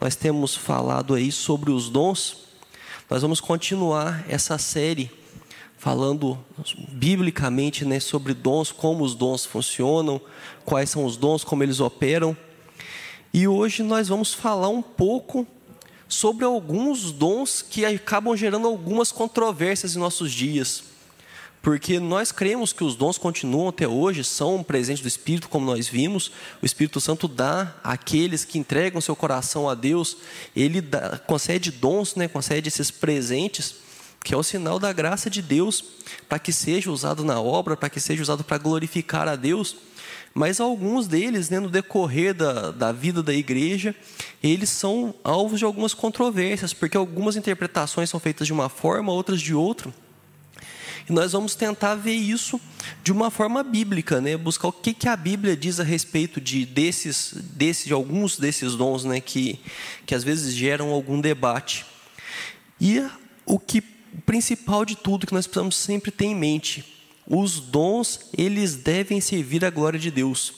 nós temos falado aí sobre os dons. Nós vamos continuar essa série falando biblicamente né, sobre dons, como os dons funcionam, quais são os dons, como eles operam. E hoje nós vamos falar um pouco sobre alguns dons que acabam gerando algumas controvérsias em nossos dias. Porque nós cremos que os dons continuam até hoje, são um presente do Espírito, como nós vimos. O Espírito Santo dá àqueles que entregam seu coração a Deus, ele dá, concede dons, né, concede esses presentes, que é o sinal da graça de Deus, para que seja usado na obra, para que seja usado para glorificar a Deus. Mas alguns deles, né, no decorrer da, da vida da igreja, eles são alvos de algumas controvérsias, porque algumas interpretações são feitas de uma forma, outras de outra. E nós vamos tentar ver isso de uma forma bíblica, né? Buscar o que, que a Bíblia diz a respeito de desses, desses, de alguns desses dons, né? Que, que às vezes geram algum debate. E o que o principal de tudo que nós precisamos sempre ter em mente, os dons eles devem servir à glória de Deus.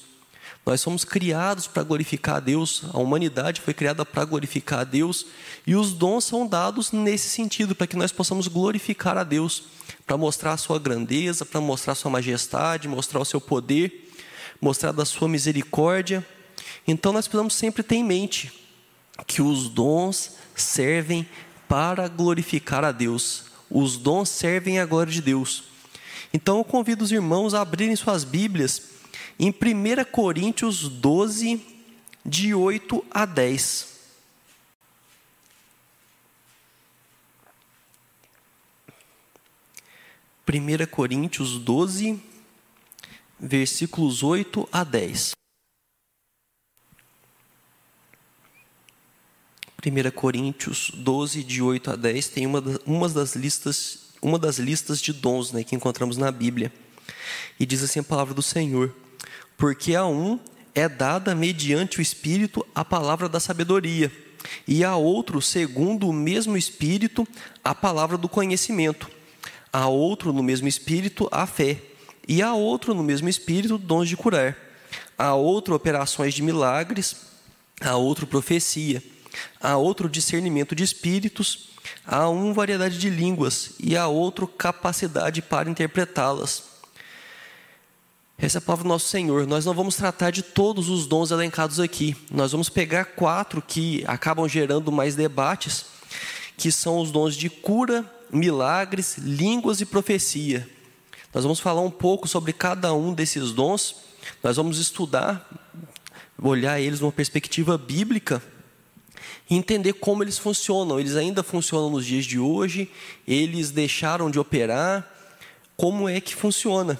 Nós somos criados para glorificar a Deus, a humanidade foi criada para glorificar a Deus, e os dons são dados nesse sentido, para que nós possamos glorificar a Deus para mostrar a sua grandeza, para mostrar a sua majestade, mostrar o seu poder, mostrar da sua misericórdia. Então nós precisamos sempre ter em mente que os dons servem para glorificar a Deus. Os dons servem à glória de Deus. Então eu convido os irmãos a abrirem suas Bíblias em 1 Coríntios 12, de 8 a 10. 1 Coríntios 12, versículos 8 a 10. 1 Coríntios 12, de 8 a 10, tem uma, uma, das, listas, uma das listas de dons né, que encontramos na Bíblia. E diz assim a palavra do Senhor: Porque a um é dada mediante o Espírito a palavra da sabedoria, e a outro, segundo o mesmo Espírito, a palavra do conhecimento. A outro no mesmo espírito a fé, e a outro no mesmo espírito dons de curar, a outro operações de milagres, a outro profecia, a outro discernimento de espíritos, a um variedade de línguas e a outro capacidade para interpretá-las. Essa é a palavra do nosso Senhor. Nós não vamos tratar de todos os dons elencados aqui. Nós vamos pegar quatro que acabam gerando mais debates, que são os dons de cura, milagres, línguas e profecia. Nós vamos falar um pouco sobre cada um desses dons. Nós vamos estudar, olhar eles numa perspectiva bíblica e entender como eles funcionam. Eles ainda funcionam nos dias de hoje, eles deixaram de operar, como é que funciona.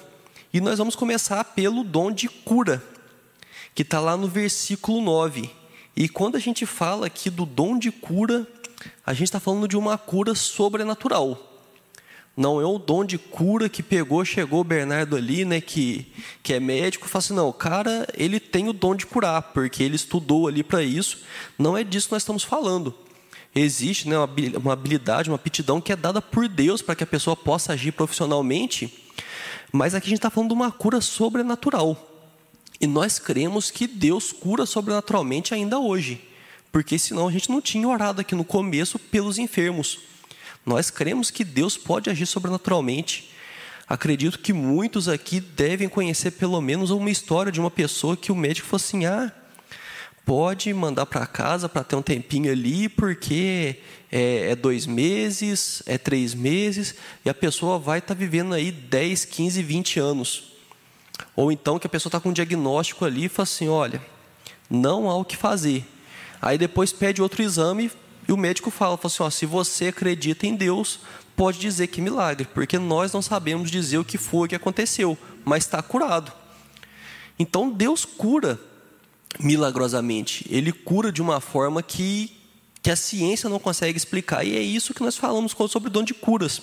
E nós vamos começar pelo dom de cura, que está lá no versículo 9. E quando a gente fala aqui do dom de cura, a gente está falando de uma cura sobrenatural. Não é o dom de cura que pegou, chegou o Bernardo ali, né, que, que é médico, e fala assim: não, o cara, ele tem o dom de curar, porque ele estudou ali para isso. Não é disso que nós estamos falando. Existe né, uma habilidade, uma aptidão que é dada por Deus para que a pessoa possa agir profissionalmente, mas aqui a gente está falando de uma cura sobrenatural. E nós cremos que Deus cura sobrenaturalmente ainda hoje porque senão a gente não tinha orado aqui no começo pelos enfermos. Nós cremos que Deus pode agir sobrenaturalmente. Acredito que muitos aqui devem conhecer pelo menos uma história de uma pessoa que o médico falou assim: ah, pode mandar para casa para ter um tempinho ali, porque é, é, dois meses, é três meses, e a pessoa vai estar tá vivendo aí 10, 15, 20 anos. Ou então que a pessoa está com um diagnóstico ali e fala assim: olha, não há o que fazer Aí depois pede outro exame e o médico fala, fala assim, ó, se você acredita em Deus, pode dizer que milagre, porque nós não sabemos dizer o que foi que aconteceu, mas está curado. Então Deus cura milagrosamente. Ele cura de uma forma que, que a ciência não consegue explicar. E é isso que nós falamos sobre o dom de curas.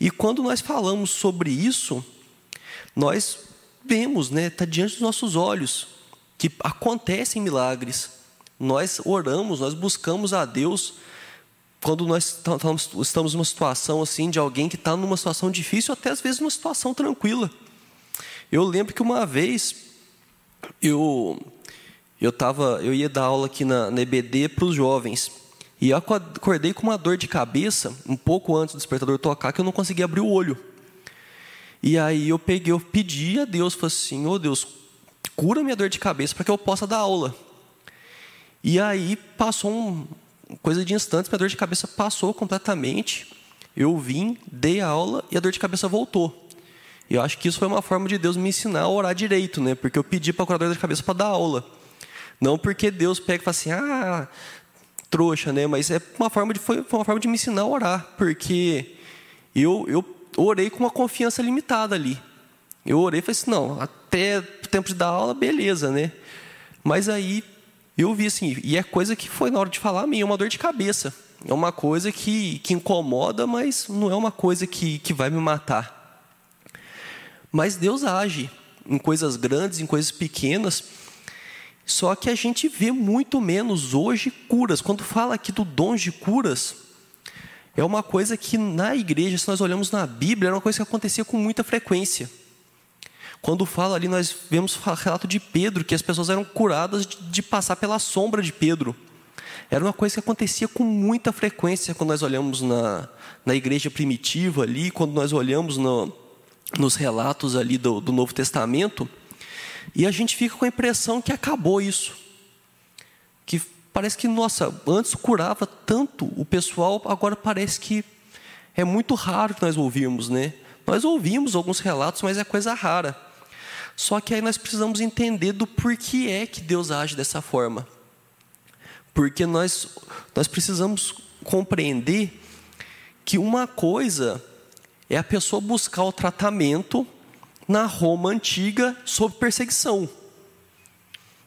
E quando nós falamos sobre isso, nós vemos, né, está diante dos nossos olhos, que acontecem milagres nós oramos, nós buscamos a Deus quando nós estamos numa situação assim de alguém que está numa situação difícil, até às vezes numa situação tranquila. Eu lembro que uma vez eu eu tava, eu ia dar aula aqui na, na EBD para os jovens. E eu acordei com uma dor de cabeça, um pouco antes do despertador tocar, que eu não conseguia abrir o olho. E aí eu peguei, eu pedi a Deus, falei assim, ô oh, Deus, cura minha dor de cabeça para que eu possa dar aula. E aí passou um, coisa de instantes, minha dor de cabeça passou completamente. Eu vim, dei a aula e a dor de cabeça voltou. E eu acho que isso foi uma forma de Deus me ensinar a orar direito, né? Porque eu pedi para a curadora de cabeça para dar aula. Não porque Deus pega e fala assim, ah, trouxa, né? Mas é uma forma de, foi uma forma de me ensinar a orar. Porque eu, eu orei com uma confiança limitada ali. Eu orei e falei assim, não, até o tempo de dar aula, beleza, né? Mas aí eu vi assim, e é coisa que foi na hora de falar é uma dor de cabeça. É uma coisa que, que incomoda, mas não é uma coisa que, que vai me matar. Mas Deus age em coisas grandes, em coisas pequenas. Só que a gente vê muito menos hoje curas. Quando fala aqui do dom de curas, é uma coisa que na igreja, se nós olhamos na Bíblia, era uma coisa que acontecia com muita frequência. Quando fala ali, nós vemos o relato de Pedro, que as pessoas eram curadas de, passar pela sombra de Pedro. Era uma coisa que acontecia com muita frequência quando nós olhamos na, na igreja primitiva ali, quando nós olhamos no, nos relatos ali do, do Novo Testamento, e a gente fica com a impressão que acabou isso. Que parece que, nossa, antes curava tanto o pessoal, agora parece que é muito raro que nós ouvimos, né? Nós ouvimos alguns relatos, mas é coisa rara. Só que aí nós precisamos entender do porquê é que Deus age dessa forma. Porque nós, nós precisamos compreender que uma coisa é a pessoa buscar o tratamento na Roma antiga sob perseguição.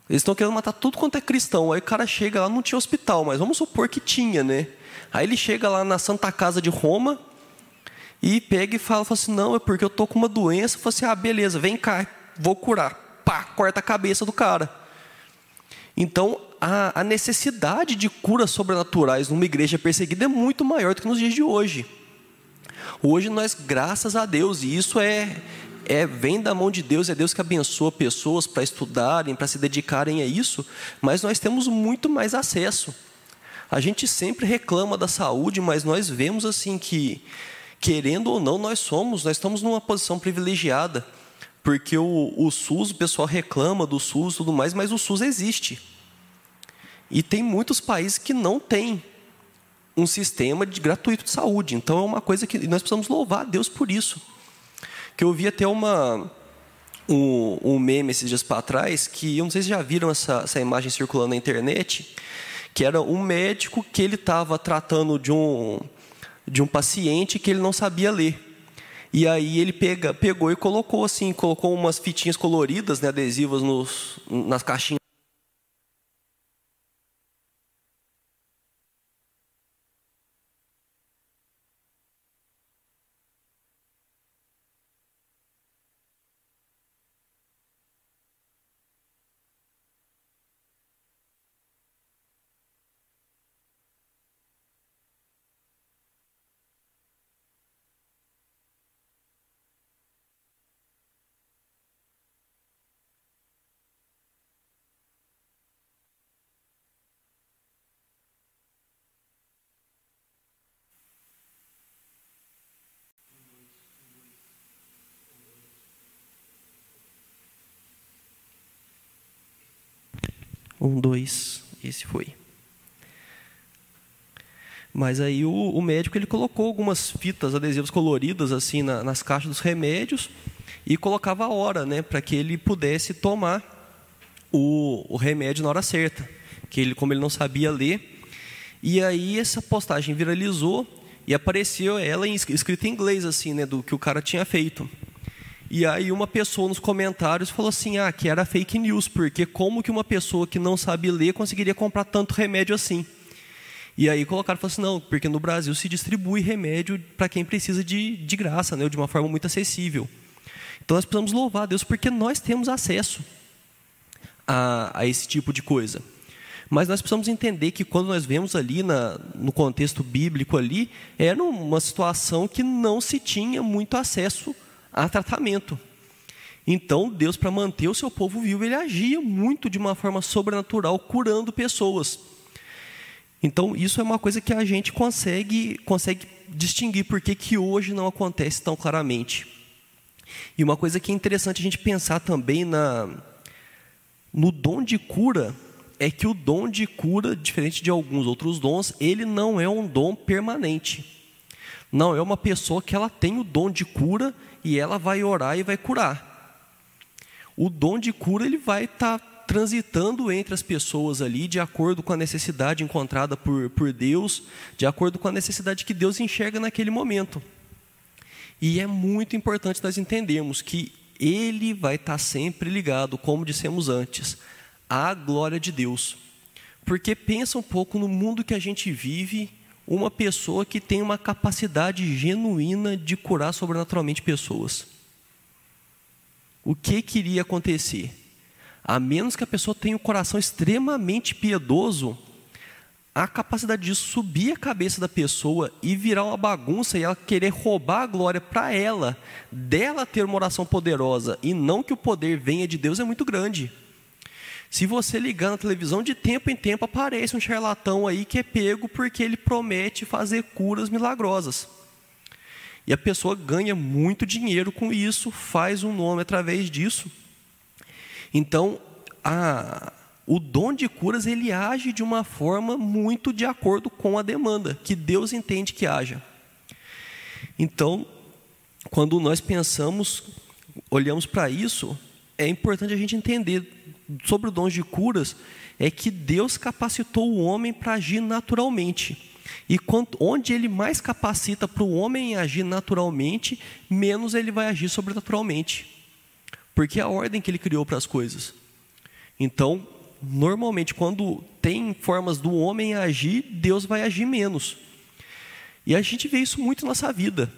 Eles estão querendo matar tudo quanto é cristão. Aí o cara chega lá, não tinha hospital, mas vamos supor que tinha, né? Aí ele chega lá na Santa Casa de Roma e pega e fala, fala assim: não, é porque eu tô com uma doença. Fala assim: ah, beleza, vem cá, vou curar. Pá, corta a cabeça do cara. Então, a, a necessidade de curas sobrenaturais numa igreja perseguida é muito maior do que nos dias de hoje. Hoje nós, graças a Deus, e isso é, é vem da mão de Deus, é Deus que abençoa pessoas para estudarem, para se dedicarem a isso, mas nós temos muito mais acesso. A gente sempre reclama da saúde, mas nós vemos assim que, querendo ou não, nós somos, nós estamos numa posição privilegiada, porque o, o SUS, o pessoal reclama do SUS e tudo mais, mas o SUS existe. E tem muitos países que não têm um sistema de gratuito de saúde. Então é uma coisa que nós precisamos louvar a Deus por isso. Que eu vi até uma um, um meme esses dias para trás que eu não sei se já viram essa, essa imagem circulando na internet, que era um médico que ele estava tratando de um de um paciente que ele não sabia ler. E aí ele pega, pegou e colocou assim, colocou umas fitinhas coloridas, né, adesivas nos, nas caixinhas Um, dois, esse foi. Mas aí o, o, médico ele colocou algumas fitas adesivas coloridas assim na, nas caixas dos remédios e colocava a hora, né, para que ele pudesse tomar o, o, remédio na hora certa. Que ele, como ele não sabia ler, e aí essa postagem viralizou e apareceu ela em, escrita em inglês assim, né, do que o cara tinha feito. E aí uma pessoa nos comentários falou assim, ah, que era fake news, porque como que uma pessoa que não sabe ler conseguiria comprar tanto remédio assim? E aí colocaram, falaram assim, não, porque no Brasil se distribui remédio para quem precisa de, de graça, né, de uma forma muito acessível. Então nós precisamos louvar a Deus porque nós temos acesso a, a esse tipo de coisa. Mas nós precisamos entender que quando nós vemos ali na, no contexto bíblico ali, era uma situação que não se tinha muito acesso a tratamento. Então, Deus, para manter o seu povo vivo, ele agia muito de uma forma sobrenatural, curando pessoas. Então, isso é uma coisa que a gente consegue, consegue distinguir porque que hoje não acontece tão claramente. E uma coisa que é interessante a gente pensar também na, no dom de cura é que o dom de cura, diferente de alguns outros dons, ele não é um dom permanente. Não é uma pessoa que ela tem o dom de cura e ela vai orar e vai curar. O dom de cura ele vai estar tá transitando entre as pessoas ali, de acordo com a necessidade encontrada por, por Deus, de acordo com a necessidade que Deus enxerga naquele momento. E é muito importante nós entendermos que ele vai estar sempre ligado, como dissemos antes, à glória de Deus. Porque pensa um pouco no mundo que a gente vive, uma pessoa que tem uma capacidade genuína de curar sobrenaturalmente pessoas. O que queria acontecer? a menos que a pessoa tenha um coração extremamente piedoso, a capacidade de subir a cabeça da pessoa e virar uma bagunça e ela querer roubar a glória para ela, dela ter uma oração poderosa e não que o poder venha de Deus é muito grande. Se você ligar na televisão, de tempo em tempo aparece um charlatão aí que é pego porque ele promete fazer curas milagrosas. E a pessoa ganha muito dinheiro com isso, faz um nome através disso. Então, a, o dom de curas ele age de uma forma muito de acordo com a demanda que Deus entende que haja. Então, quando nós pensamos, olhamos para isso, é importante a gente entender sobre o dom de curas é que Deus capacitou o homem para agir naturalmente. E quanto, onde ele mais capacita para o homem agir naturalmente, menos ele vai agir sobrenaturalmente. Porque é a ordem que ele criou para as coisas. Então, normalmente, quando tem formas do homem agir, Deus vai agir menos. E a gente vê isso muito na nossa vida.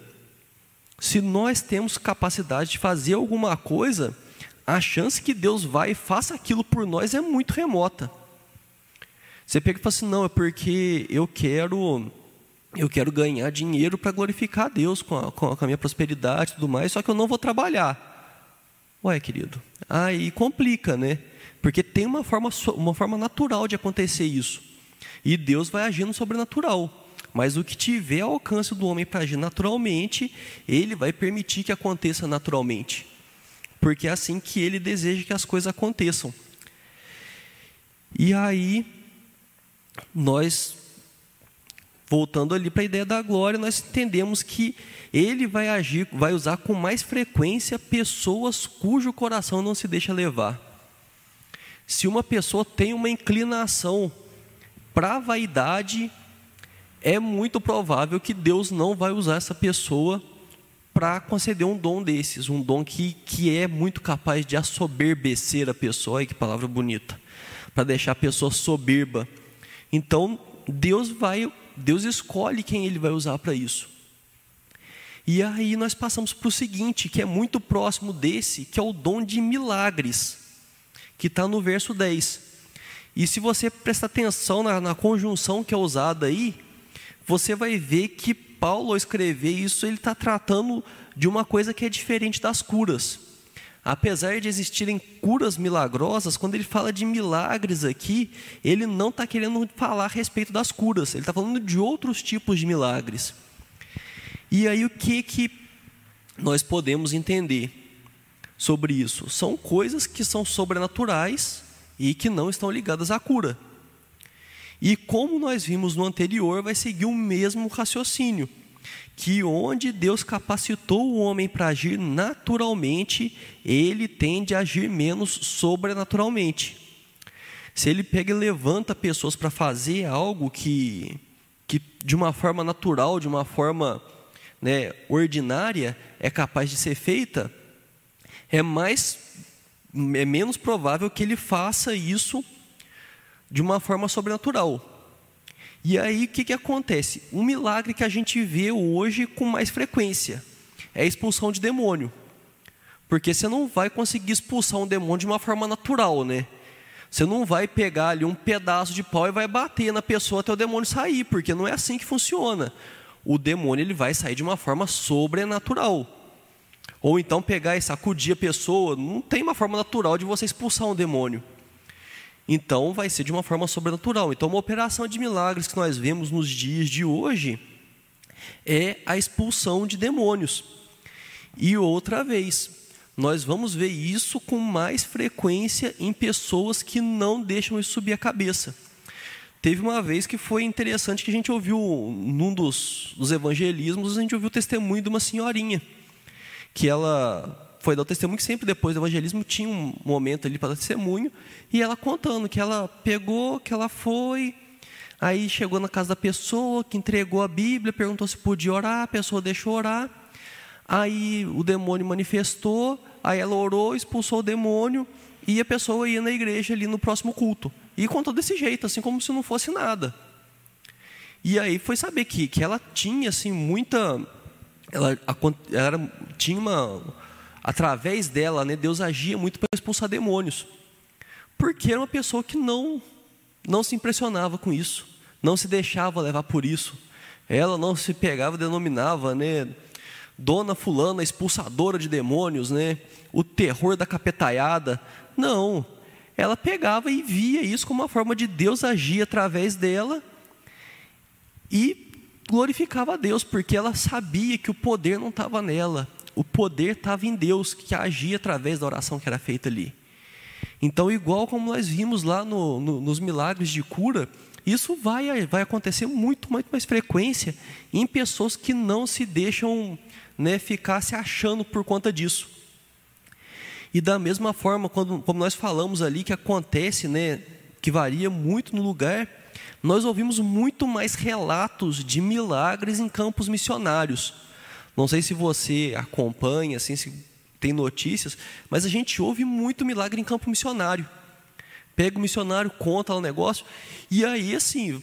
Se nós temos capacidade de fazer alguma coisa, a chance que Deus vai e faça aquilo por nós é muito remota. Você pega e fala assim, não, é porque eu quero, eu quero ganhar dinheiro para glorificar a Deus com a, com a minha prosperidade e tudo mais, só que eu não vou trabalhar. Ué, querido, aí complica, né? Porque tem uma forma, uma forma natural de acontecer isso. E Deus vai agir no sobrenatural. Mas o que tiver ao alcance do homem para agir naturalmente, ele vai permitir que aconteça naturalmente. Porque é assim que ele deseja que as coisas aconteçam. E aí, nós voltando ali para a ideia da glória, nós entendemos que ele vai agir, vai usar com mais frequência pessoas cujo coração não se deixa levar. Se uma pessoa tem uma inclinação para a vaidade, é muito provável que Deus não vai usar essa pessoa para conceder um dom desses, um dom que, que é muito capaz de assoberbecer a pessoa, e que palavra bonita, para deixar a pessoa soberba. Então, Deus vai Deus escolhe quem ele vai usar para isso. E aí nós passamos para o seguinte, que é muito próximo desse, que é o dom de milagres, que está no verso 10. E se você prestar atenção na, na, conjunção que é usada aí, você vai ver que Paulo, ao escrever isso, ele está tratando de uma coisa que é diferente das curas apesar de existirem curas milagrosas, quando ele fala de milagres aqui, ele não está querendo falar a respeito das curas, ele está falando de outros tipos de milagres. E aí o que, que nós podemos entender sobre isso? São coisas que são sobrenaturais e que não estão ligadas à cura. E como nós vimos no anterior, vai seguir o mesmo raciocínio que onde Deus capacitou o homem para agir naturalmente, ele tende a agir menos sobrenaturalmente. Se ele pega e levanta pessoas para fazer algo que, que de uma forma natural, de uma forma né, ordinária, é capaz de ser feita, é mais é menos provável que ele faça isso de uma forma sobrenatural. E aí o que, que acontece? Um milagre que a gente vê hoje com mais frequência é a expulsão de demônio. Porque você não vai conseguir expulsar um demônio de uma forma natural, né? Você não vai pegar ali um pedaço de pau e vai bater na pessoa até o demônio sair, porque não é assim que funciona. O demônio ele vai sair de uma forma sobrenatural. Ou então pegar e sacudir a pessoa, não tem uma forma natural de você expulsar um demônio. Então vai ser de uma forma sobrenatural. Então, uma operação de milagres que nós vemos nos dias de hoje é a expulsão de demônios. E outra vez, nós vamos ver isso com mais frequência em pessoas que não deixam isso subir a cabeça. Teve uma vez que foi interessante que a gente ouviu, num dos, dos evangelismos, a gente ouviu o testemunho de uma senhorinha, que ela foi dar o testemunho que sempre depois do evangelismo tinha um momento ali para dar testemunho, e ela contando que ela pegou, que ela foi, aí chegou na casa da pessoa, que entregou a Bíblia, perguntou se podia orar, a pessoa deixou orar, Aí o demônio manifestou, aí ela orou, expulsou o demônio e a pessoa ia na igreja ali no próximo culto. E contou desse jeito, assim como se não fosse nada. E aí foi saber que, que ela tinha assim muita ela, ela tinha uma através dela, né, Deus agia muito para expulsar demônios. Porque era uma pessoa que não não se impressionava com isso, não se deixava levar por isso. Ela não se pegava, denominava, né, Dona Fulana, expulsadora de demônios, né? o terror da capetaiada. Não, ela pegava e via isso como uma forma de Deus agir através dela e glorificava a Deus, porque ela sabia que o poder não estava nela, o poder estava em Deus, que agia através da oração que era feita ali. Então, igual como nós vimos lá no, no, nos milagres de cura, isso vai, vai acontecer muito, muito mais frequência em pessoas que não se deixam né, ficar se achando por conta disso. E da mesma forma, quando, como nós falamos ali, que acontece, né, que varia muito no lugar, nós ouvimos muito mais relatos de milagres em campos missionários. Não sei se você acompanha, assim, se tem notícias, mas a gente ouve muito milagre em campo missionário. Pega o missionário, conta o negócio, e aí, assim,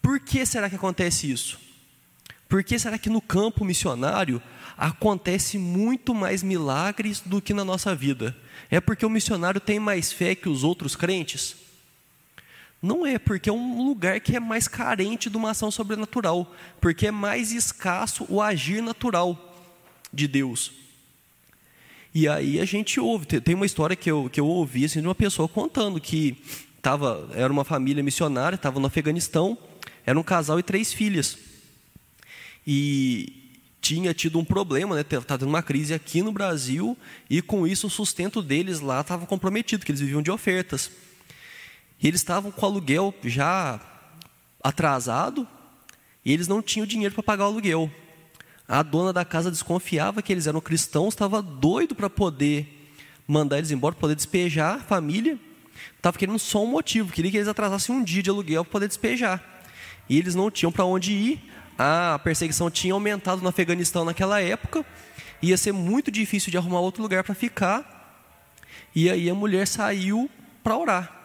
por que será que acontece isso? Por que será que no campo missionário acontece muito mais milagres do que na nossa vida? É porque o missionário tem mais fé que os outros crentes? Não é, porque é um lugar que é mais carente de uma ação sobrenatural, porque é mais escasso o agir natural de Deus. E aí a gente ouve, tem uma história que eu, que eu ouvi assim, de uma pessoa contando que tava, era uma família missionária, estava no Afeganistão, era um casal e três filhas e tinha tido um problema, né? Estava tendo uma crise aqui no Brasil e com isso o sustento deles lá estava comprometido, que eles viviam de ofertas. E eles estavam com o aluguel já atrasado e eles não tinham dinheiro para pagar o aluguel. A dona da casa desconfiava que eles eram cristãos, estava doido para poder mandar eles embora, para poder despejar a família. Estava querendo só um motivo, queria que eles atrasassem um dia de aluguel para poder despejar. E eles não tinham para onde ir, a perseguição tinha aumentado no Afeganistão naquela época, ia ser muito difícil de arrumar outro lugar para ficar. E aí a mulher saiu para orar.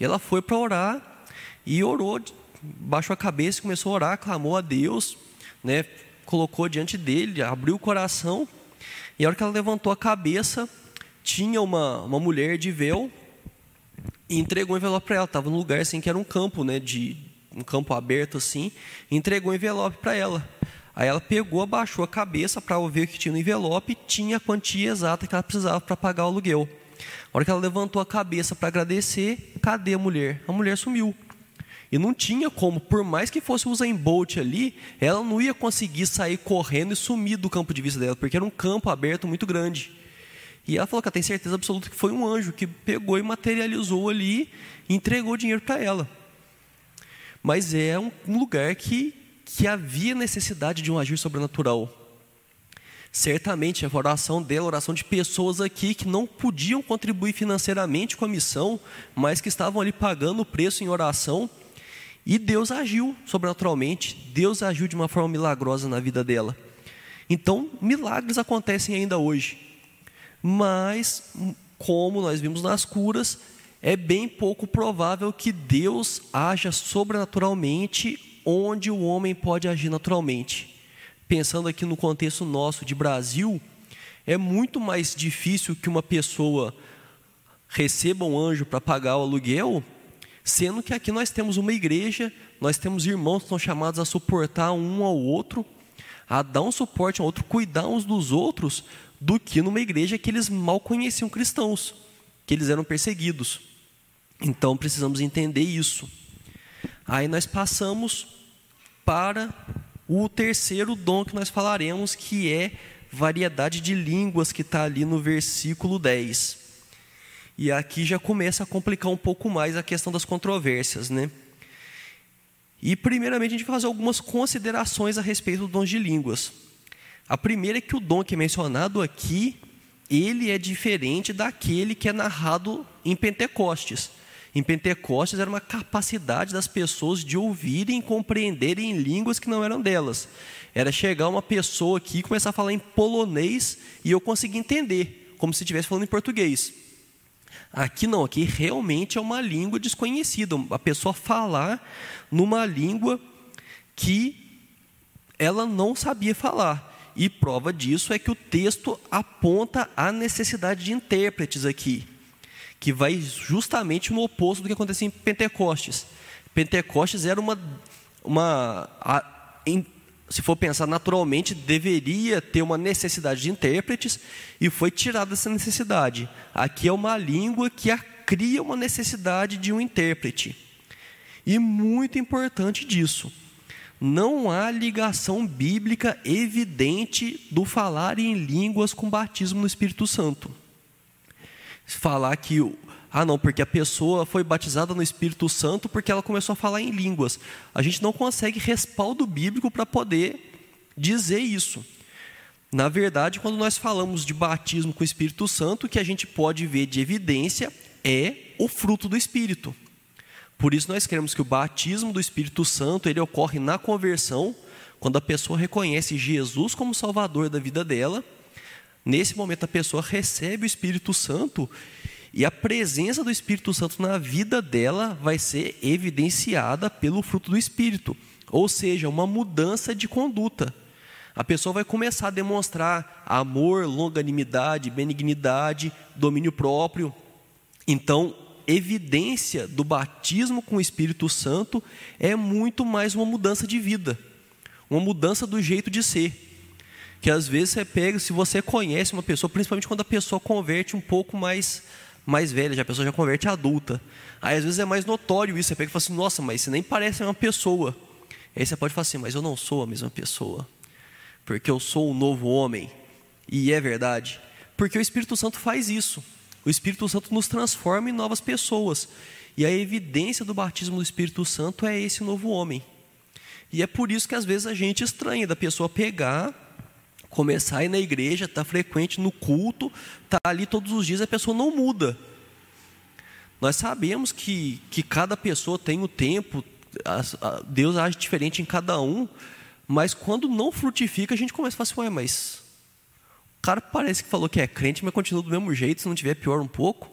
E ela foi para orar e orou, baixou a cabeça começou a orar, clamou a Deus, né? colocou diante dele, abriu o coração. E a hora que ela levantou a cabeça, tinha uma, uma mulher de véu e entregou um envelope para ela. Estava num lugar assim que era um campo né, de, um campo aberto assim, entregou um envelope para ela. Aí ela pegou, abaixou a cabeça para ver o que tinha no envelope, tinha a quantia exata que ela precisava para pagar o aluguel. A hora que ela levantou a cabeça para agradecer, cadê a mulher? A mulher sumiu. E não tinha como, por mais que fosse o Usain Bolt ali, ela não ia conseguir sair correndo e sumir do campo de vista dela, porque era um campo aberto muito grande. E ela falou que ela tem certeza absoluta que foi um anjo que pegou e materializou ali e entregou dinheiro para ela mas é um, lugar que, que havia necessidade de um agir sobrenatural. Certamente a oração dela, a oração de pessoas aqui que não podiam contribuir financeiramente com a missão, mas que estavam ali pagando o preço em oração, e Deus agiu sobrenaturalmente, Deus agiu de uma forma milagrosa na vida dela. Então, milagres acontecem ainda hoje, mas, como nós vimos nas curas, é bem pouco provável que Deus haja sobrenaturalmente onde o homem pode agir naturalmente. Pensando aqui no contexto nosso de Brasil, é muito mais difícil que uma pessoa receba um anjo para pagar o aluguel, sendo que aqui nós temos uma igreja, nós temos irmãos que são chamados a suportar um ao outro. a dar um suporte ao outro, cuidar uns dos outros, do que numa igreja que eles mal conheciam cristãos, que eles eram perseguidos. Então precisamos entender isso. Aí nós passamos para o terceiro dom que nós falaremos, que é variedade de línguas, que está ali no versículo 10. E aqui já começa a complicar um pouco mais a questão das controvérsias, né? E primeiramente a gente vai fazer algumas considerações a respeito do dom de línguas. A primeira é que o dom que é mencionado aqui, ele é diferente daquele que é narrado em Pentecostes. Em Pentecostes era uma capacidade das pessoas de ouvirem e compreenderem línguas que não eram delas. Era chegar uma pessoa aqui e começar a falar em polonês e eu conseguir entender, como se estivesse falando em português. Aqui não, aqui realmente é uma língua desconhecida, a pessoa falar numa língua que ela não sabia falar. E prova disso é que o texto aponta a necessidade de intérpretes aqui, que vai justamente no oposto do que acontecia em Pentecostes. Pentecostes era uma, uma a, em, se for pensar naturalmente, deveria ter uma necessidade de intérpretes e foi tirada essa necessidade. Aqui é uma língua que cria uma necessidade de um intérprete. E muito importante disso, não há ligação bíblica evidente do falar em línguas com batismo no Espírito Santo. Falar que ah, não, porque a pessoa foi batizada no Espírito Santo porque ela começou a falar em línguas. A gente não consegue respaldo bíblico para poder dizer isso. Na verdade, quando nós falamos de batismo com o Espírito Santo, o que a gente pode ver de evidência é o fruto do Espírito. Por isso nós queremos que o batismo do Espírito Santo ele ocorre na conversão, quando a pessoa reconhece Jesus como Salvador da vida dela. Nesse momento a pessoa recebe o Espírito Santo e a presença do Espírito Santo na vida dela vai ser evidenciada pelo fruto do Espírito, ou seja, uma mudança de conduta. A pessoa vai começar a demonstrar amor, longanimidade, benignidade, domínio próprio. Então, evidência do batismo com o Espírito Santo é muito mais uma mudança de vida, uma mudança do jeito de ser. Que às vezes você pega, se você conhece uma pessoa, principalmente quando a pessoa converte um pouco mais mais velha, já a pessoa já converte adulta. Aí às vezes é mais notório isso, você pega e fala assim, nossa, mas você nem parece uma pessoa. Aí você pode falar assim, mas eu não sou a mesma pessoa, porque eu sou um novo homem. E é verdade, porque o Espírito Santo faz isso. O Espírito Santo nos transforma em novas pessoas. E a evidência do batismo do Espírito Santo é esse novo homem. E é por isso que às vezes a gente estranha da pessoa pegar começar a ir na igreja, estar tá frequente no culto, estar tá ali todos os dias, a pessoa não muda. Nós sabemos que, que cada pessoa tem o tempo, Deus age diferente em cada um, mas quando não frutifica, a gente começa a falar assim, ué, mas o cara parece que falou que é crente, mas continua do mesmo jeito, se não tiver pior um pouco.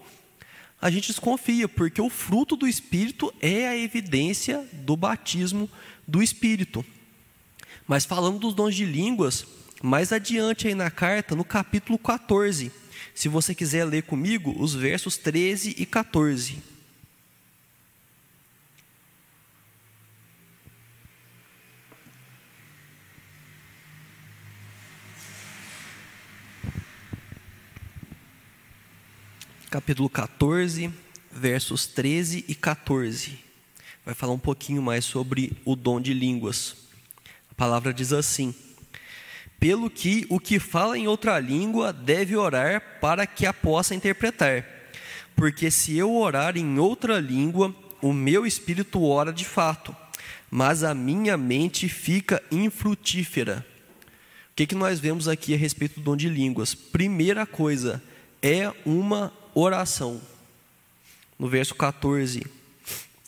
A gente desconfia, porque o fruto do Espírito é a evidência do batismo do Espírito. Mas falando dos dons de línguas, mais adiante aí na carta, no capítulo 14, se você quiser ler comigo os versos 13 e 14. Capítulo 14, versos 13 e 14. Vai falar um pouquinho mais sobre o dom de línguas. A palavra diz assim: pelo que o que fala em outra língua deve orar para que a possa interpretar. Porque se eu orar em outra língua, o meu espírito ora de fato, mas a minha mente fica infrutífera. O que, que nós vemos aqui a respeito do dom de línguas? Primeira coisa, é uma oração. No verso 14,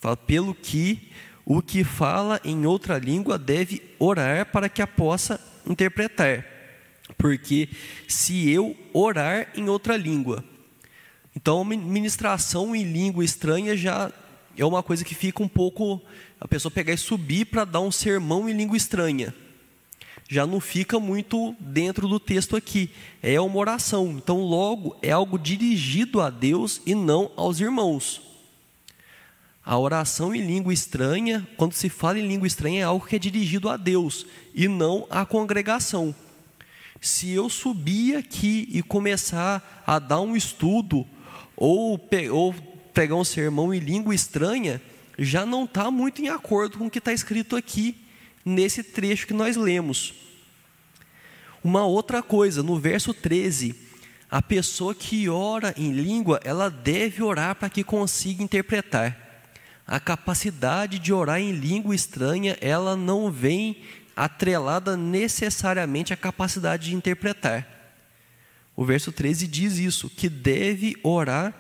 fala: pelo que o que fala em outra língua deve orar para que a possa interpretar. Porque se eu orar em outra língua, então ministração em língua estranha já é uma coisa que fica um pouco a pessoa pegar e subir para dar um sermão em língua estranha. Já não fica muito dentro do texto aqui. É uma oração. Então, logo, é algo dirigido a Deus e não aos irmãos. A oração em língua estranha, quando se fala em língua estranha, é algo que é dirigido a Deus e não à congregação. Se eu subir aqui e começar a dar um estudo ou, ou pregar um sermão em língua estranha, já não está muito em acordo com o que está escrito aqui nesse trecho que nós lemos. Uma outra coisa, no verso 13, a pessoa que ora em língua, ela deve orar para que consiga interpretar. A capacidade de orar em língua estranha, ela não vem atrelada necessariamente à capacidade de interpretar. O verso 13 diz isso, que deve orar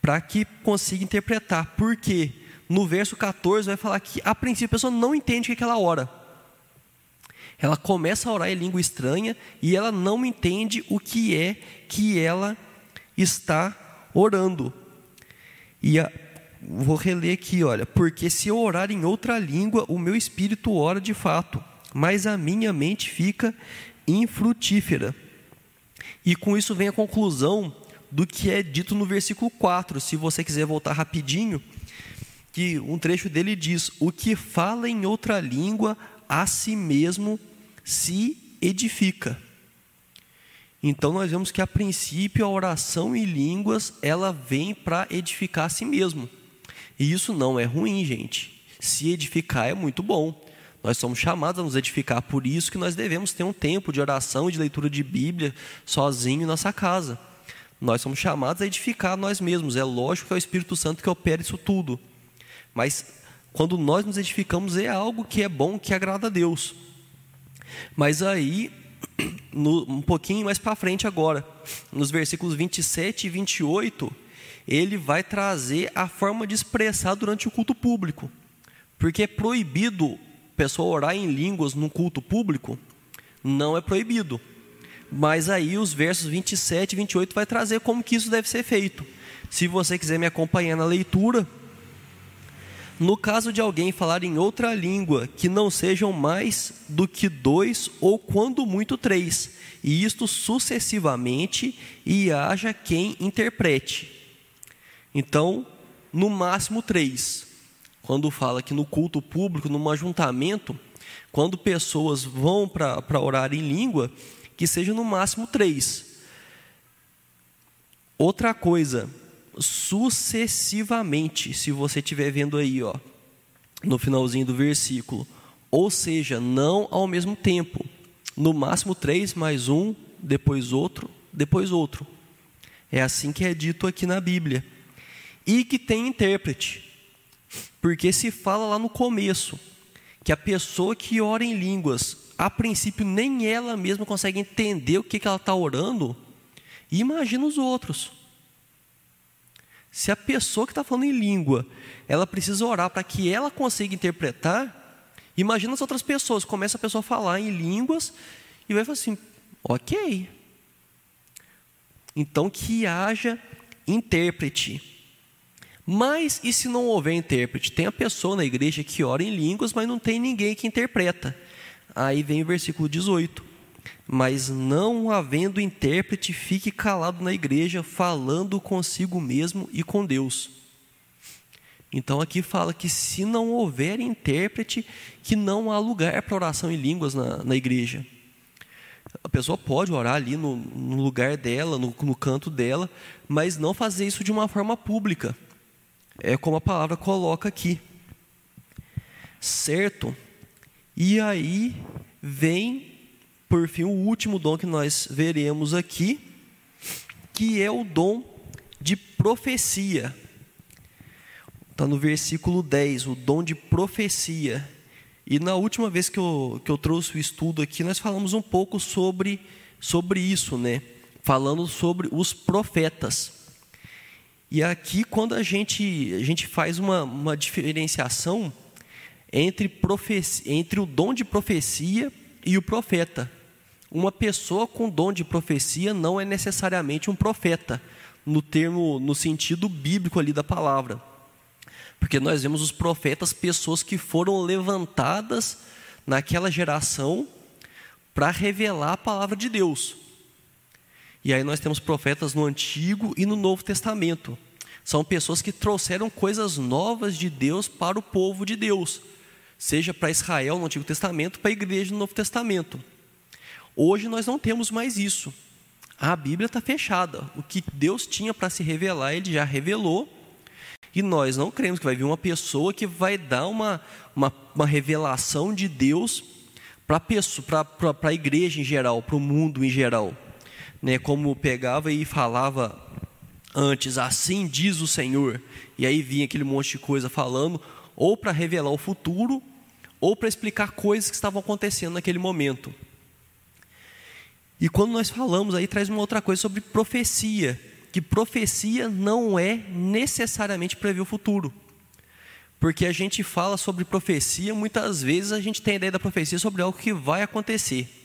para que consiga interpretar. Por quê? No verso 14 vai falar que a princípio a pessoa não entende o que ela ora. Ela começa a orar em língua estranha e ela não entende o que é que ela está orando. E a, vou reler aqui, olha, porque se eu orar em outra língua, o meu espírito ora de fato, mas a minha mente fica infrutífera. E com isso vem a conclusão do que é dito no versículo 4. Se você quiser voltar rapidinho, que um trecho dele diz: O que fala em outra língua a si mesmo se edifica. Então nós vemos que a princípio a oração em línguas, ela vem para edificar a si mesmo. E isso não é ruim, gente. Se edificar é muito bom. Nós somos chamados a nos edificar, por isso que nós devemos ter um tempo de oração e de leitura de Bíblia sozinho em nossa casa. Nós somos chamados a edificar nós mesmos. É lógico que é o Espírito Santo que opera isso tudo. Mas quando nós nos edificamos é algo que é bom, que agrada a Deus. Mas aí, no, um pouquinho mais para frente agora, nos versículos 27 e 28, ele vai trazer a forma de expressar durante o culto público. Porque é proibido a pessoa orar em línguas no culto público? Não é proibido. Mas aí os versos 27 e 28 vai trazer como que isso deve ser feito. Se você quiser me acompanhar na leitura, no caso de alguém falar em outra língua, que não sejam mais do que dois ou quando muito três, e isto sucessivamente, e haja quem interprete. Então, no máximo três. Quando fala que no culto público, num ajuntamento, quando pessoas vão para orar em língua, que seja no máximo três. Outra coisa, sucessivamente, se você estiver vendo aí, ó, no finalzinho do versículo. Ou seja, não ao mesmo tempo. No máximo três, mais um, depois outro, depois outro. É assim que é dito aqui na Bíblia. E que tem intérprete. Porque se fala lá no começo que a pessoa que ora em línguas, a princípio nem ela mesma consegue entender o que, que ela está orando, imagina os outros. Se a pessoa que está falando em língua, ela precisa orar para que ela consiga interpretar, imagina as outras pessoas, começa a pessoa a falar em línguas e vai falar assim, ok. Então que haja intérprete. Mas e se não houver intérprete? Tem a pessoa na igreja que ora em línguas, mas não tem ninguém que interpreta. Aí vem o versículo 18 mas não havendo intérprete, fique calado na igreja, falando consigo mesmo e com Deus. Então aqui fala que se não houver intérprete, que não há lugar para oração em línguas na, na igreja. A pessoa pode orar ali no, no lugar dela, no, no canto dela, mas não fazer isso de uma forma pública. É como a palavra coloca aqui. Certo? E aí vem por fim, o último dom que nós veremos aqui, que é o dom de profecia. Está no versículo 10, o dom de profecia. E na última vez que eu, que eu trouxe o estudo aqui, nós falamos um pouco sobre, sobre isso, né? Falando sobre os profetas. E aqui, quando a gente, a gente faz uma, uma diferenciação entre, profecia, entre o dom de profecia e o profeta. Uma pessoa com dom de profecia não é necessariamente um profeta, no termo, no sentido bíblico ali da palavra. Porque nós vemos os profetas, pessoas que foram levantadas naquela geração para revelar a palavra de Deus. E aí nós temos profetas no Antigo e no Novo Testamento. São pessoas que trouxeram coisas novas de Deus para o povo de Deus, seja para Israel no Antigo Testamento, para a igreja no Novo Testamento. Hoje nós não temos mais isso. A Bíblia está fechada. O que Deus tinha para se revelar, Ele já revelou. E nós não cremos que vai vir uma pessoa que vai dar uma, uma, uma revelação de Deus para a igreja em geral, para o mundo em geral. Né, como pegava e falava antes, assim diz o Senhor, e aí vinha aquele monte de coisa falando, ou para revelar o futuro, ou para explicar coisas que estavam acontecendo naquele momento. E quando nós falamos aí, traz uma outra coisa sobre profecia, que profecia não é necessariamente prever o futuro. Porque a gente fala sobre profecia, muitas vezes a gente tem a ideia da profecia sobre algo que vai acontecer.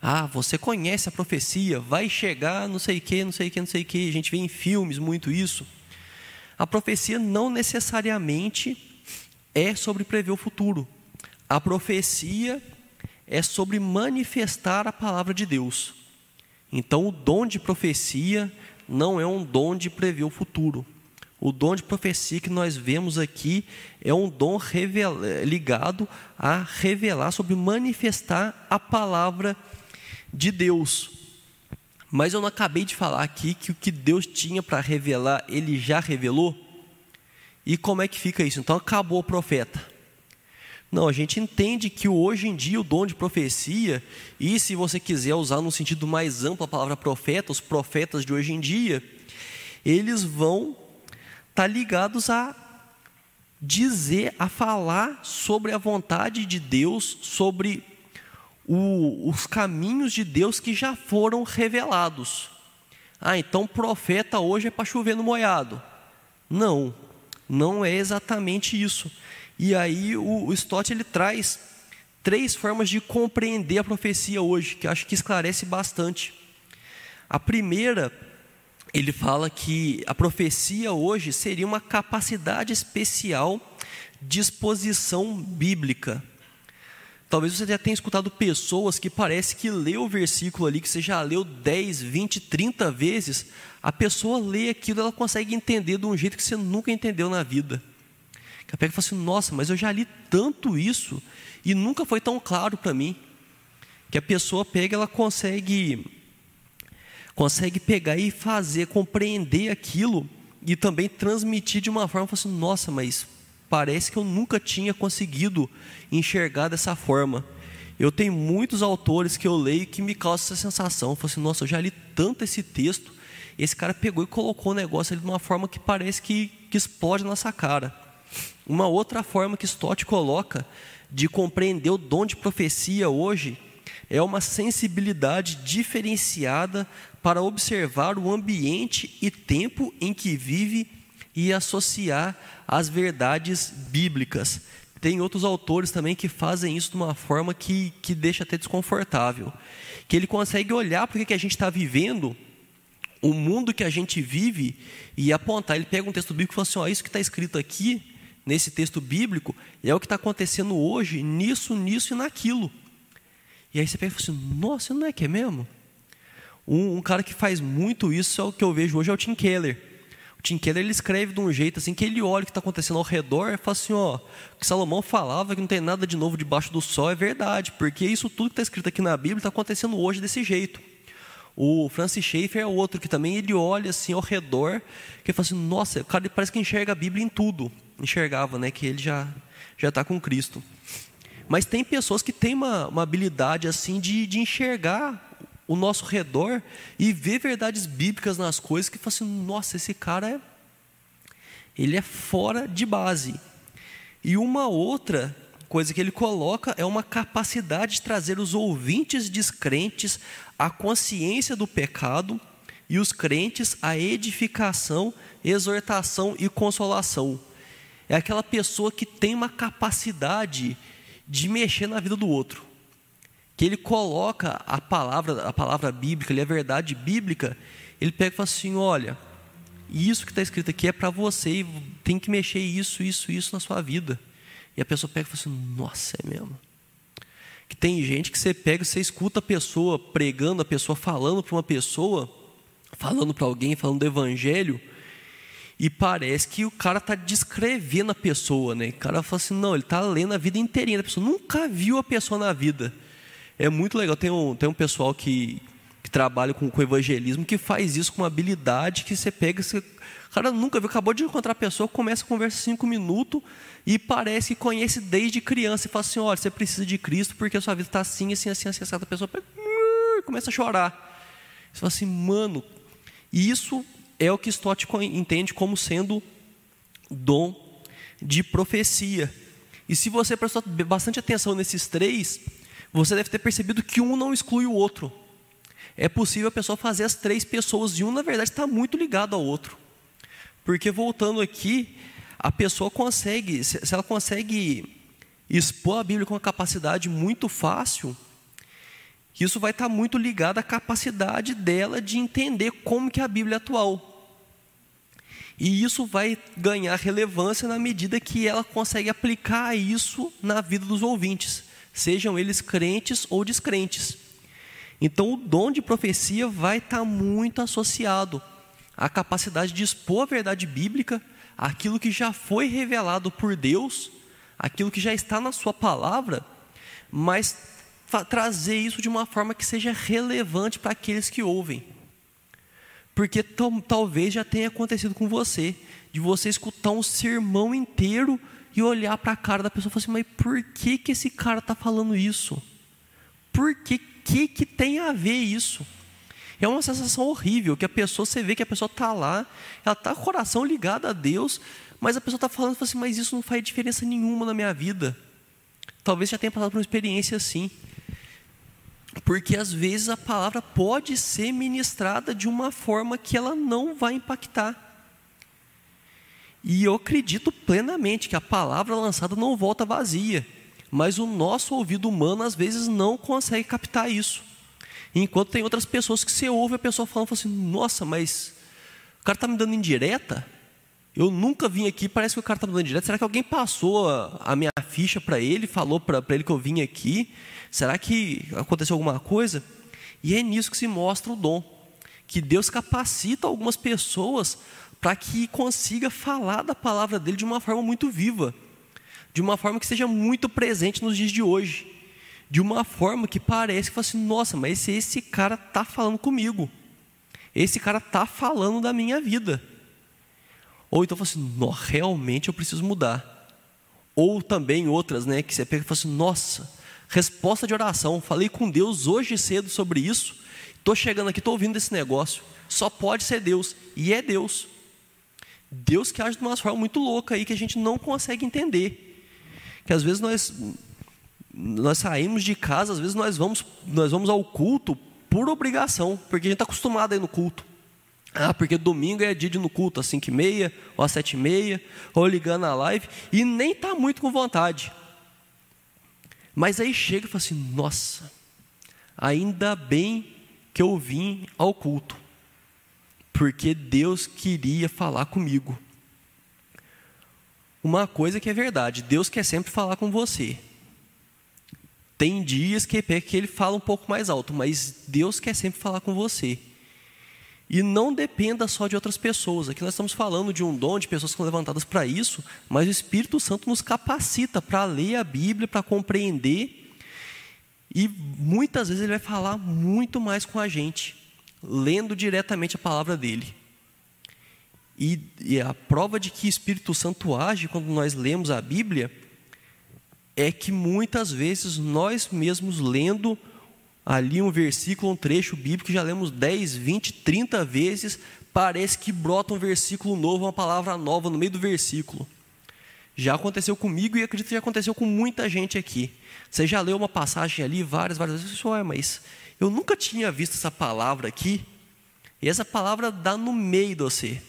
Ah, você conhece a profecia, vai chegar não sei o que, não sei o que, não sei o que. A gente vê em filmes muito isso. A profecia não necessariamente é sobre prever o futuro. A profecia é sobre manifestar a palavra de Deus. Então, o dom de profecia não é um dom de prever o futuro. O dom de profecia que nós vemos aqui é um dom ligado a revelar, sobre manifestar a palavra de Deus. Mas eu não acabei de falar aqui que o que Deus tinha para revelar, ele já revelou? E como é que fica isso? Então acabou o profeta. Não, a gente entende que hoje em dia o dom de profecia, e se você quiser usar no sentido mais amplo a palavra profeta, os profetas de hoje em dia, eles vão estar tá ligados a dizer, a falar sobre a vontade de Deus, sobre o, os caminhos de Deus que já foram revelados. Ah, então profeta hoje é para chover no moiado. Não, não é exatamente isso. E aí o, o Stott ele traz três formas de compreender a profecia hoje, que acho que esclarece bastante. A primeira, ele fala que a profecia hoje seria uma capacidade especial de exposição bíblica. Talvez você já tenha escutado pessoas que parece que lê o versículo ali, que você já leu 10, 20, 30 vezes, a pessoa lê aquilo, ela consegue entender de um jeito que você nunca entendeu na vida. Que a pega fala assim: Nossa, mas eu já li tanto isso e nunca foi tão claro para mim. Que a pessoa pega, ela consegue consegue pegar e fazer, compreender aquilo e também transmitir de uma forma, assim, nossa, mas parece que eu nunca tinha conseguido enxergar dessa forma. Eu tenho muitos autores que eu leio que me causam essa sensação, eu falo assim, nossa, eu já li tanto esse texto, esse cara pegou e colocou o negócio ali de uma forma que parece que, que explode na nossa cara. Uma outra forma que Stott coloca de compreender o dom de profecia hoje é uma sensibilidade diferenciada para observar o ambiente e tempo em que vive e associar as verdades bíblicas. Tem outros autores também que fazem isso de uma forma que, que deixa até desconfortável. Que ele consegue olhar para o que a gente está vivendo, o mundo que a gente vive, e apontar. Ele pega um texto bíblico e fala assim: ó, isso que está escrito aqui nesse texto bíblico é o que está acontecendo hoje, nisso, nisso e naquilo. E aí você pega e fala assim: nossa, não é que é mesmo? Um, um, cara que faz muito isso é o que eu vejo hoje é o Tim Keller. O Tim Keller ele escreve de um jeito assim que ele olha o que está acontecendo ao redor e fala assim: ó, o que Salomão falava que não tem nada de novo debaixo do sol é verdade, porque isso tudo que está escrito aqui na Bíblia está acontecendo hoje desse jeito. O Francis Schaeffer é outro que também ele olha assim ao redor, que fala assim: nossa, o cara parece que enxerga a Bíblia em tudo enxergava, né, que ele já já está com Cristo. Mas tem pessoas que têm uma, uma habilidade assim de, de enxergar o nosso redor e ver verdades bíblicas nas coisas que falam assim, nossa, esse cara é ele é fora de base. E uma outra coisa que ele coloca é uma capacidade de trazer os ouvintes descrentes à consciência do pecado e os crentes à edificação, exortação e consolação é aquela pessoa que tem uma capacidade de mexer na vida do outro. Que ele coloca a palavra, a palavra bíblica, a verdade bíblica, ele pega e fala assim: olha, isso que está escrito aqui é para você, e tem que mexer isso, isso, isso na sua vida. E a pessoa pega e fala assim: nossa, é mesmo. Que tem gente que você pega, você escuta a pessoa pregando, a pessoa falando para uma pessoa, falando para alguém, falando do evangelho, e parece que o cara está descrevendo a pessoa, né? O cara fala assim, não, ele está lendo a vida inteirinha da pessoa, nunca viu a pessoa na vida. É muito legal, tem um, tem um pessoal que, que trabalha com, com evangelismo que faz isso com uma habilidade que você pega, você, cara nunca viu, acabou de encontrar a pessoa, começa a conversa cinco minutos e parece que conhece desde criança e fala assim, olha, você precisa de Cristo porque a sua vida está assim, assim, assim, assim, essa pessoa começa a chorar. Você fala assim, mano, isso é o que Stott entende como sendo dom de profecia. E se você prestou bastante atenção nesses três, você deve ter percebido que um não exclui o outro. É possível a pessoa fazer as três pessoas, e um, na verdade, está muito ligado ao outro. Porque voltando aqui, a pessoa consegue, se ela consegue expor a Bíblia com uma capacidade muito fácil, isso vai estar muito ligado à capacidade dela de entender como que a Bíblia é atual. E isso vai ganhar relevância na medida que ela consegue aplicar isso na vida dos ouvintes, sejam eles crentes ou descrentes. Então, o dom de profecia vai estar muito associado à capacidade de expor a verdade bíblica, aquilo que já foi revelado por Deus, aquilo que já está na Sua palavra, mas trazer isso de uma forma que seja relevante para aqueles que ouvem. Porque talvez já tenha acontecido com você, de você escutar um sermão inteiro e olhar para a cara da pessoa e falar assim: mas por que, que esse cara está falando isso? Por que, que, que tem a ver isso? É uma sensação horrível que a pessoa, você vê que a pessoa está lá, ela está com o coração ligado a Deus, mas a pessoa está falando assim, mas isso não faz diferença nenhuma na minha vida. Talvez já tenha passado por uma experiência assim porque às vezes a palavra pode ser ministrada de uma forma que ela não vai impactar. E eu acredito plenamente que a palavra lançada não volta vazia, mas o nosso ouvido humano às vezes não consegue captar isso. Enquanto tem outras pessoas que você ouve a pessoa falando assim: Nossa, mas o cara está me dando indireta? Eu nunca vim aqui, parece que o cara está me dando indireta. Será que alguém passou a, a minha ficha para ele, falou para ele que eu vim aqui? Será que aconteceu alguma coisa? E é nisso que se mostra o dom, que Deus capacita algumas pessoas para que consiga falar da palavra dele de uma forma muito viva, de uma forma que seja muito presente nos dias de hoje, de uma forma que parece que assim, nossa, mas esse, esse cara está falando comigo, esse cara está falando da minha vida. Ou então assim, realmente eu preciso mudar. Ou também outras, né, que você pega e fala assim, nossa, resposta de oração. Falei com Deus hoje cedo sobre isso. Estou chegando aqui, estou ouvindo esse negócio. Só pode ser Deus. E é Deus. Deus que age de uma forma muito louca aí que a gente não consegue entender. Que às vezes nós, nós saímos de casa, às vezes nós vamos, nós vamos ao culto por obrigação, porque a gente está acostumado a ir no culto. Ah, porque domingo é dia de ir no culto, às 5 e meia, ou às 7 e meia, ou ligando na live, e nem está muito com vontade. Mas aí chega e fala assim: nossa, ainda bem que eu vim ao culto, porque Deus queria falar comigo. Uma coisa que é verdade: Deus quer sempre falar com você. Tem dias que ele fala um pouco mais alto, mas Deus quer sempre falar com você. E não dependa só de outras pessoas. Aqui nós estamos falando de um dom de pessoas que são levantadas para isso, mas o Espírito Santo nos capacita para ler a Bíblia, para compreender. E muitas vezes ele vai falar muito mais com a gente, lendo diretamente a palavra dele. E, e a prova de que o Espírito Santo age quando nós lemos a Bíblia é que muitas vezes nós mesmos lendo ali um versículo, um trecho bíblico já lemos 10, 20, 30 vezes, parece que brota um versículo novo, uma palavra nova no meio do versículo. Já aconteceu comigo e acredito que já aconteceu com muita gente aqui. Você já leu uma passagem ali várias, várias vezes, ué, mas eu nunca tinha visto essa palavra aqui, e essa palavra dá no meio de você.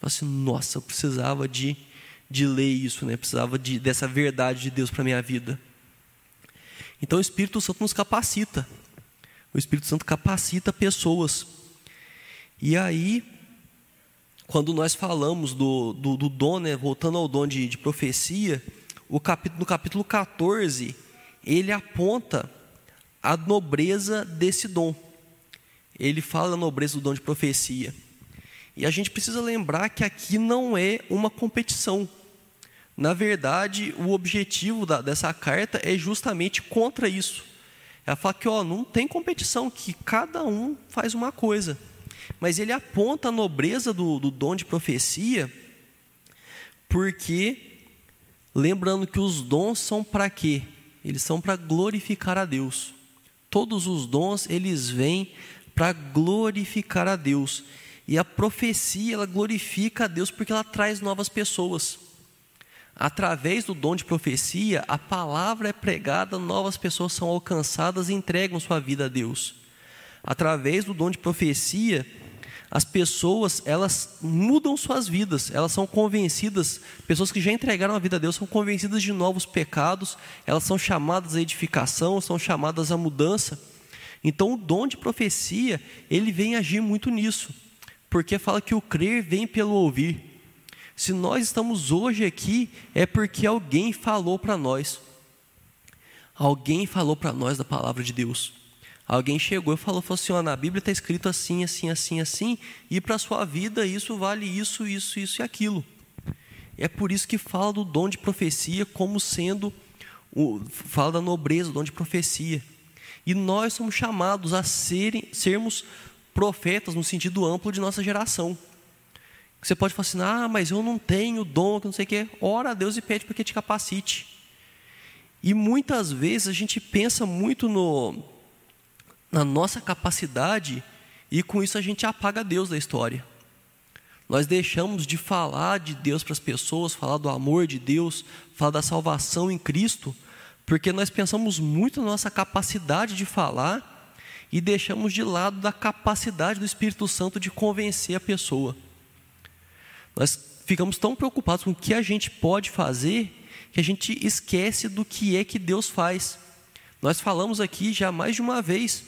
Assim, nossa, eu precisava de, de ler isso, né? precisava de, dessa verdade de Deus para minha vida. Então o Espírito Santo nos capacita. O Espírito Santo capacita pessoas. E aí, quando nós falamos do, do, do dom, né, voltando ao dom de, de profecia, capítulo, no capítulo 14, ele aponta a nobreza desse dom. Ele fala da nobreza do dom de profecia. E a gente precisa lembrar que aqui não é uma competição. Na verdade, o objetivo da, dessa carta é justamente contra isso. Ela fala que ó, não tem competição, que cada um faz uma coisa. Mas ele aponta a nobreza do, do dom de profecia, porque, lembrando que os dons são para quê? Eles são para glorificar a Deus. Todos os dons, eles vêm para glorificar a Deus. E a profecia, ela glorifica a Deus porque ela traz novas pessoas. Através do dom de profecia, a palavra é pregada, novas pessoas são alcançadas e entregam sua vida a Deus. Através do dom de profecia, as pessoas, elas mudam suas vidas, elas são convencidas, pessoas que já entregaram a vida a Deus são convencidas de novos pecados, elas são chamadas à edificação, são chamadas à mudança. Então, o dom de profecia, ele vem agir muito nisso porque fala que o crer vem pelo ouvir. Se nós estamos hoje aqui, é porque alguém falou para nós. Alguém falou para nós da palavra de Deus. Alguém chegou e falou, falou assim: na Bíblia está escrito assim, assim, assim, assim, e para a sua vida isso vale isso, isso, isso e aquilo. É por isso que fala do dom de profecia como sendo, o, fala da nobreza, do dom de profecia. E nós somos chamados a serem, sermos profetas no sentido amplo de nossa geração. Você pode falar assim, ah, mas eu não tenho dom, que não sei o quê. Ora a Deus e pede para que te capacite. E muitas vezes a gente pensa muito no, na nossa capacidade e com isso a gente apaga Deus da história. Nós deixamos de falar de Deus para as pessoas, falar do amor de Deus, falar da salvação em Cristo, porque nós pensamos muito na nossa capacidade de falar e deixamos de lado da capacidade do Espírito Santo de convencer a pessoa. Nós ficamos tão preocupados com o que a gente pode fazer que a gente esquece do que é que Deus faz. Nós falamos aqui já mais de uma vez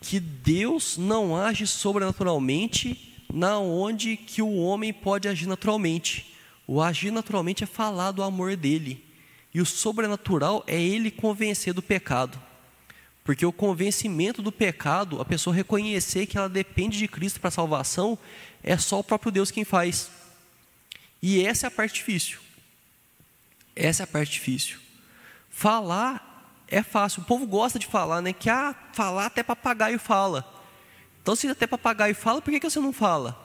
que Deus não age sobrenaturalmente na onde que o homem pode agir naturalmente. O agir naturalmente é falar do amor dele. E o sobrenatural é ele convencer do pecado. Porque o convencimento do pecado, a pessoa reconhecer que ela depende de Cristo para a salvação, é só o próprio Deus quem faz. E essa é a parte difícil. Essa é a parte difícil. Falar é fácil. O povo gosta de falar, né? Que ah, falar até papagaio fala. Então, se até papagaio fala, por que, que você não fala?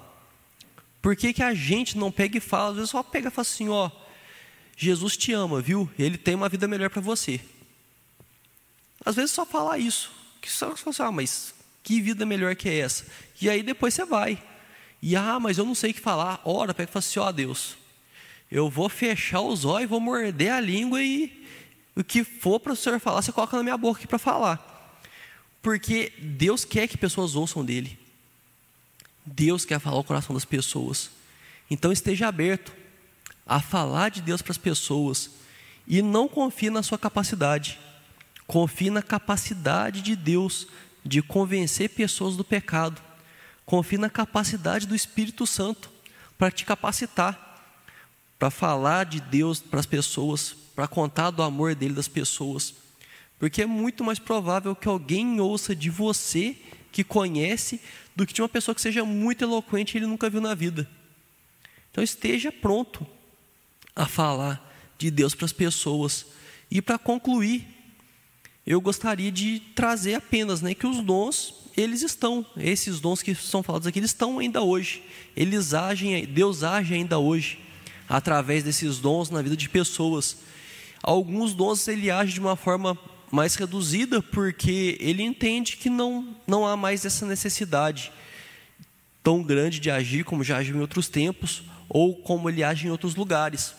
Por que, que a gente não pega e fala? Às vezes só pega e fala assim: ó, Jesus te ama, viu? Ele tem uma vida melhor para você. Às vezes só falar isso. Que só você assim, ah, mas que vida melhor que é essa? E aí depois você vai. E ah, mas eu não sei o que falar. Ora, pega e fala assim, ó Deus, eu vou fechar os olhos, vou morder a língua e o que for para o Senhor falar, você coloca na minha boca aqui para falar. Porque Deus quer que pessoas ouçam dele. Deus quer falar o coração das pessoas. Então esteja aberto a falar de Deus para as pessoas e não confie na sua capacidade. Confie na capacidade de Deus de convencer pessoas do pecado. Confie na capacidade do Espírito Santo para te capacitar, para falar de Deus para as pessoas, para contar do amor dele das pessoas. Porque é muito mais provável que alguém ouça de você que conhece do que de uma pessoa que seja muito eloquente e ele nunca viu na vida. Então esteja pronto a falar de Deus para as pessoas. E para concluir, eu gostaria de trazer apenas né, que os dons, eles estão, esses dons que são falados aqui, eles estão ainda hoje. Eles agem, Deus age ainda hoje, através desses dons na vida de pessoas. Alguns dons ele age de uma forma mais reduzida, porque ele entende que não, não há mais essa necessidade tão grande de agir como já agiu em outros tempos, ou como ele age em outros lugares.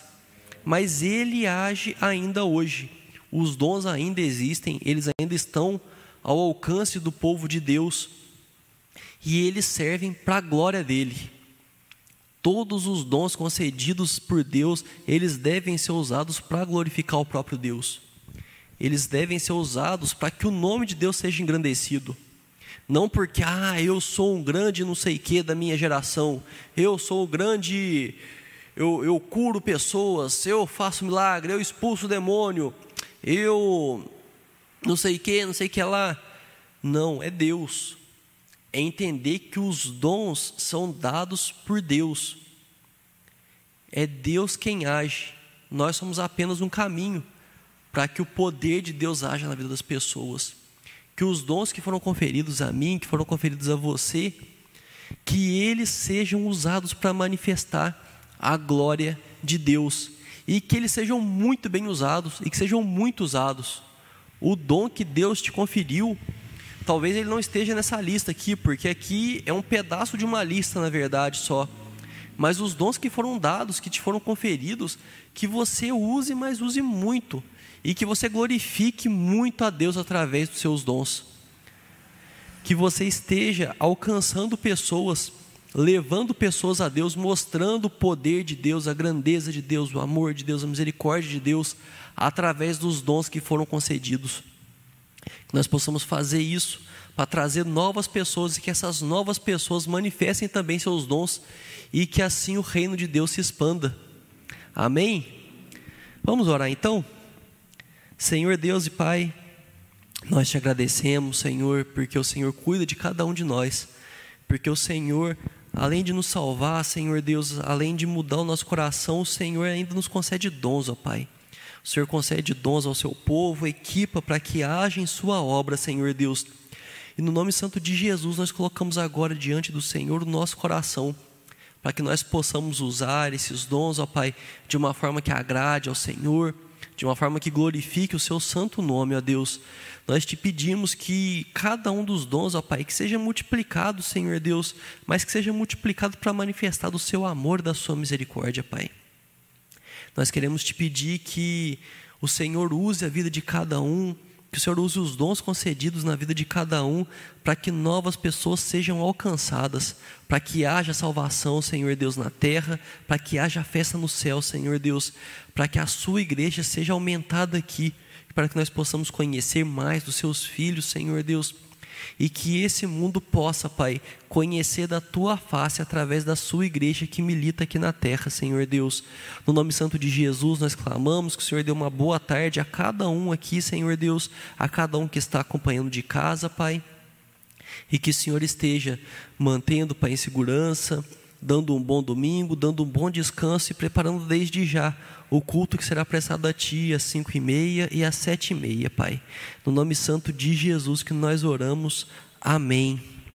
Mas ele age ainda hoje os dons ainda existem, eles ainda estão ao alcance do povo de Deus e eles servem para a glória dele. Todos os dons concedidos por Deus, eles devem ser usados para glorificar o próprio Deus. Eles devem ser usados para que o nome de Deus seja engrandecido. Não porque, ah, eu sou um grande não sei que da minha geração, eu sou o grande, eu, eu curo pessoas, eu faço milagre, eu expulso o demônio, eu não sei que, não sei que lá. Não, é Deus. É entender que os dons são dados por Deus. É Deus quem age. Nós somos apenas um caminho para que o poder de Deus haja na vida das pessoas. Que os dons que foram conferidos a mim, que foram conferidos a você, que eles sejam usados para manifestar a glória de Deus e que eles sejam muito bem usados e que sejam muito usados. O dom que Deus te conferiu, talvez ele não esteja nessa lista aqui, porque aqui é um pedaço de uma lista, na verdade, só. Mas os dons que foram dados, que te foram conferidos, que você use, mas use muito e que você glorifique muito a Deus através dos seus dons. Que você esteja alcançando pessoas, levando pessoas a Deus, mostrando o poder de Deus, a grandeza de Deus, o amor de Deus, a misericórdia de Deus, através dos dons que foram concedidos. Que nós possamos fazer isso para trazer novas pessoas e que essas novas pessoas manifestem também seus dons e que assim o reino de Deus se expanda. Amém? Vamos orar então? Senhor Deus e Pai, nós te agradecemos, Senhor, porque o Senhor cuida de cada um de nós, porque o Senhor, além de nos salvar, Senhor Deus, além de mudar o nosso coração, o Senhor ainda nos concede dons, ó Pai. O Senhor concede dons ao seu povo, equipa para que haja em sua obra, Senhor Deus. E no nome santo de Jesus, nós colocamos agora diante do Senhor o nosso coração, para que nós possamos usar esses dons, ó Pai, de uma forma que agrade ao Senhor de uma forma que glorifique o seu santo nome, ó Deus. Nós te pedimos que cada um dos dons, ó Pai, que seja multiplicado, Senhor Deus, mas que seja multiplicado para manifestar o seu amor, da sua misericórdia, Pai. Nós queremos te pedir que o Senhor use a vida de cada um, que o Senhor use os dons concedidos na vida de cada um, para que novas pessoas sejam alcançadas, para que haja salvação, Senhor Deus, na terra, para que haja festa no céu, Senhor Deus, para que a sua igreja seja aumentada aqui, para que nós possamos conhecer mais dos seus filhos, Senhor Deus e que esse mundo possa, Pai, conhecer da tua face através da sua igreja que milita aqui na terra, Senhor Deus. No nome santo de Jesus, nós clamamos que o Senhor dê uma boa tarde a cada um aqui, Senhor Deus, a cada um que está acompanhando de casa, Pai. E que o Senhor esteja mantendo, Pai, em segurança, dando um bom domingo, dando um bom descanso e preparando desde já o culto que será prestado a Ti às cinco e meia e às sete e meia, Pai. No nome santo de Jesus que nós oramos. Amém.